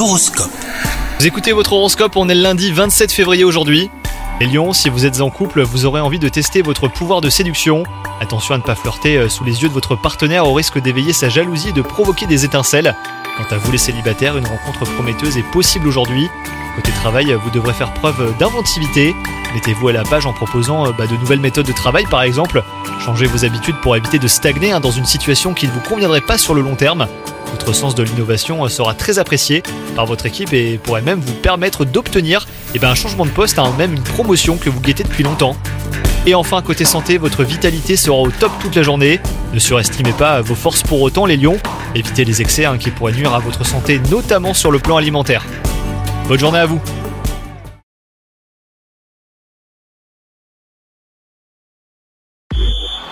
Vous écoutez votre horoscope, on est le lundi 27 février aujourd'hui. Les lions, si vous êtes en couple, vous aurez envie de tester votre pouvoir de séduction. Attention à ne pas flirter euh, sous les yeux de votre partenaire au risque d'éveiller sa jalousie et de provoquer des étincelles. Quant à vous les célibataires, une rencontre prometteuse est possible aujourd'hui. Côté travail, vous devrez faire preuve d'inventivité. Mettez-vous à la page en proposant euh, bah, de nouvelles méthodes de travail par exemple. Changez vos habitudes pour éviter de stagner hein, dans une situation qui ne vous conviendrait pas sur le long terme. Votre sens de l'innovation sera très apprécié par votre équipe et pourrait même vous permettre d'obtenir eh ben, un changement de poste, hein, même une promotion que vous guettez depuis longtemps. Et enfin, côté santé, votre vitalité sera au top toute la journée. Ne surestimez pas vos forces pour autant, les lions. Évitez les excès hein, qui pourraient nuire à votre santé, notamment sur le plan alimentaire. Bonne journée à vous